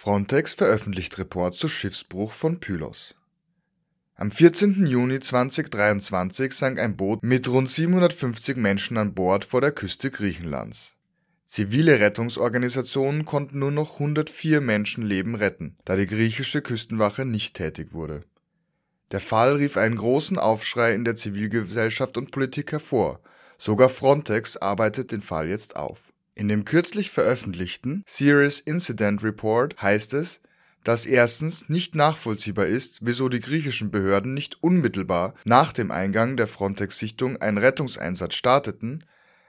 Frontex veröffentlicht Report zu Schiffsbruch von Pylos. Am 14. Juni 2023 sank ein Boot mit rund 750 Menschen an Bord vor der Küste Griechenlands. Zivile Rettungsorganisationen konnten nur noch 104 Menschenleben retten, da die griechische Küstenwache nicht tätig wurde. Der Fall rief einen großen Aufschrei in der Zivilgesellschaft und Politik hervor, sogar Frontex arbeitet den Fall jetzt auf in dem kürzlich veröffentlichten Serious Incident Report heißt es, dass erstens nicht nachvollziehbar ist, wieso die griechischen Behörden nicht unmittelbar nach dem Eingang der Frontex-Sichtung einen Rettungseinsatz starteten,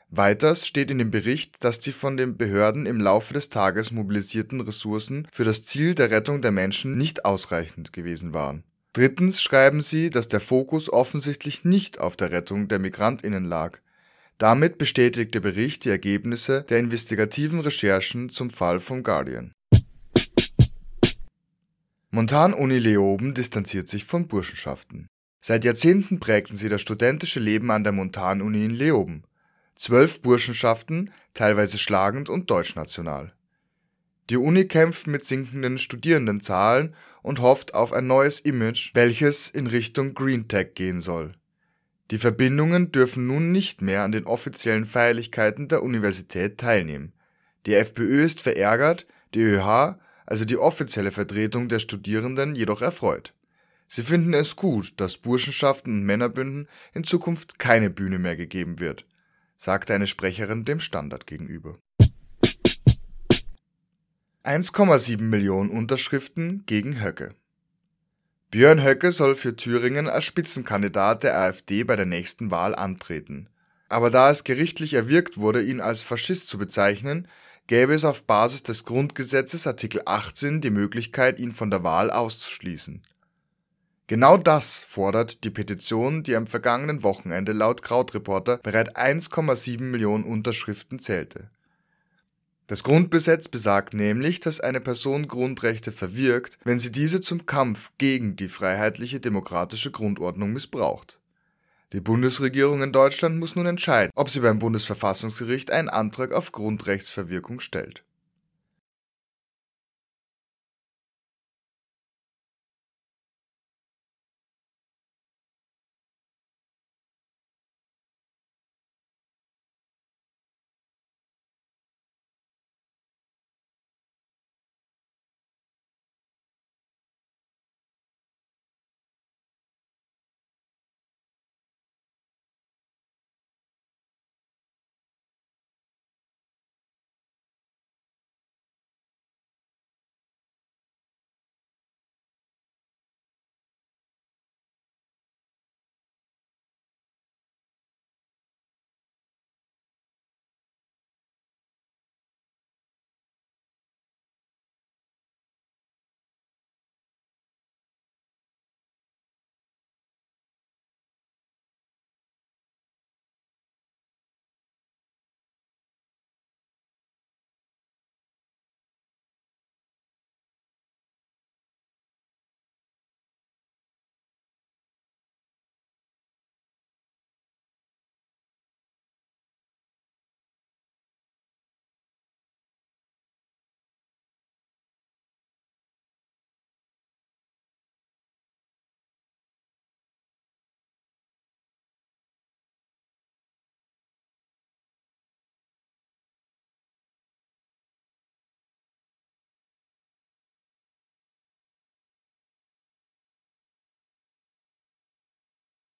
weiters steht in dem Bericht, dass die von den Behörden im Laufe des Tages mobilisierten Ressourcen für das Ziel der Rettung der Menschen nicht ausreichend gewesen waren. Drittens schreiben sie, dass der Fokus offensichtlich nicht auf der Rettung der Migrantinnen lag, damit bestätigt der Bericht die Ergebnisse der investigativen Recherchen zum Fall vom Guardian. Montan-Uni Leoben distanziert sich von Burschenschaften. Seit Jahrzehnten prägten sie das studentische Leben an der Montan-Uni in Leoben. Zwölf Burschenschaften, teilweise schlagend und deutschnational. Die Uni kämpft mit sinkenden Studierendenzahlen und hofft auf ein neues Image, welches in Richtung Green Tech gehen soll die Verbindungen dürfen nun nicht mehr an den offiziellen Feierlichkeiten der Universität teilnehmen. Die FPÖ ist verärgert, die ÖH, also die offizielle Vertretung der Studierenden, jedoch erfreut. Sie finden es gut, dass Burschenschaften und Männerbünden in Zukunft keine Bühne mehr gegeben wird, sagte eine Sprecherin dem Standard gegenüber. 1,7 Millionen Unterschriften gegen Höcke Björn Höcke soll für Thüringen als Spitzenkandidat der AfD bei der nächsten Wahl antreten. Aber da es gerichtlich erwirkt wurde, ihn als Faschist zu bezeichnen, gäbe es auf Basis des Grundgesetzes Artikel 18 die Möglichkeit, ihn von der Wahl auszuschließen. Genau das fordert die Petition, die am vergangenen Wochenende laut Krautreporter bereits 1,7 Millionen Unterschriften zählte das Grundgesetz besagt nämlich, dass eine Person Grundrechte verwirkt, wenn sie diese zum Kampf gegen die freiheitliche demokratische Grundordnung missbraucht. Die Bundesregierung in Deutschland muss nun entscheiden, ob sie beim Bundesverfassungsgericht einen Antrag auf Grundrechtsverwirkung stellt